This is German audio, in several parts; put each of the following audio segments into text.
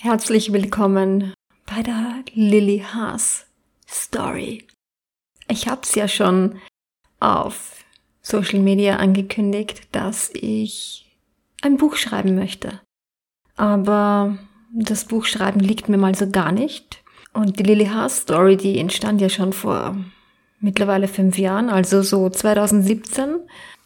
Herzlich willkommen bei der Lily Haas Story. Ich habe es ja schon auf Social Media angekündigt, dass ich ein Buch schreiben möchte. Aber das Buchschreiben liegt mir mal so gar nicht. Und die Lily Haas Story, die entstand ja schon vor mittlerweile fünf Jahren, also so 2017.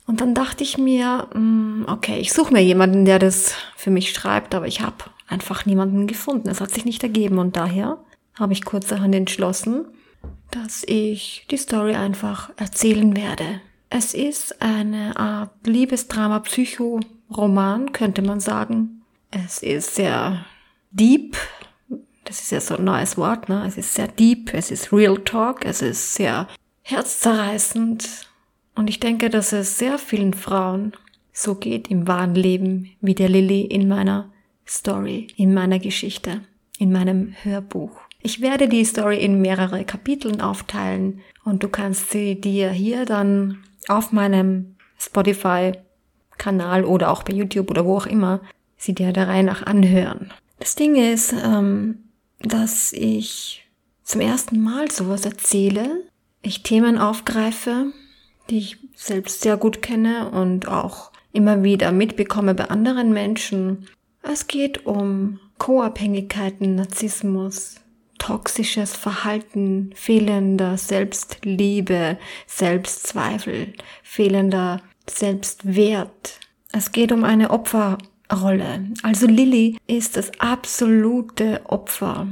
Und dann dachte ich mir, mm, okay, ich suche mir jemanden, der das für mich schreibt, aber ich habe einfach niemanden gefunden. Es hat sich nicht ergeben und daher habe ich kurzerhand entschlossen, dass ich die Story einfach erzählen werde. Es ist eine Art Liebesdrama, Psychoroman, könnte man sagen. Es ist sehr deep. Das ist ja so ein neues Wort, ne? Es ist sehr deep, es ist Real Talk, es ist sehr herzzerreißend. Und ich denke, dass es sehr vielen Frauen so geht im wahren Leben wie der Lilly in meiner Story, in meiner Geschichte, in meinem Hörbuch. Ich werde die Story in mehrere Kapiteln aufteilen und du kannst sie dir hier dann auf meinem Spotify-Kanal oder auch bei YouTube oder wo auch immer sie dir der Reihe nach anhören. Das Ding ist, ähm, dass ich zum ersten Mal sowas erzähle, ich Themen aufgreife, die ich selbst sehr gut kenne und auch immer wieder mitbekomme bei anderen Menschen es geht um Co-Abhängigkeiten, Narzissmus, toxisches Verhalten, fehlender Selbstliebe, Selbstzweifel, fehlender Selbstwert. Es geht um eine Opferrolle. Also Lilly ist das absolute Opfer.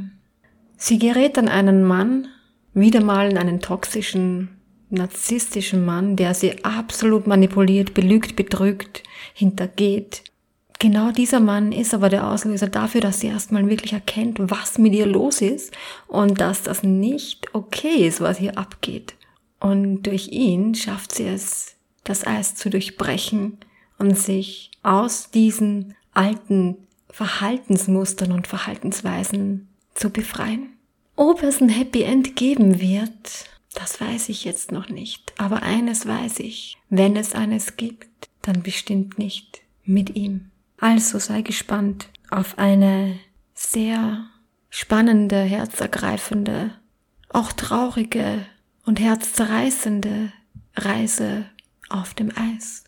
Sie gerät an einen Mann, wieder mal in einen toxischen, narzisstischen Mann, der sie absolut manipuliert, belügt, betrügt, hintergeht, Genau dieser Mann ist aber der Auslöser dafür, dass sie erstmal wirklich erkennt, was mit ihr los ist und dass das nicht okay ist, was hier abgeht. Und durch ihn schafft sie es, das Eis zu durchbrechen und sich aus diesen alten Verhaltensmustern und Verhaltensweisen zu befreien. Ob es ein Happy End geben wird, das weiß ich jetzt noch nicht. Aber eines weiß ich, wenn es eines gibt, dann bestimmt nicht mit ihm. Also sei gespannt auf eine sehr spannende, herzergreifende, auch traurige und herzzerreißende Reise auf dem Eis.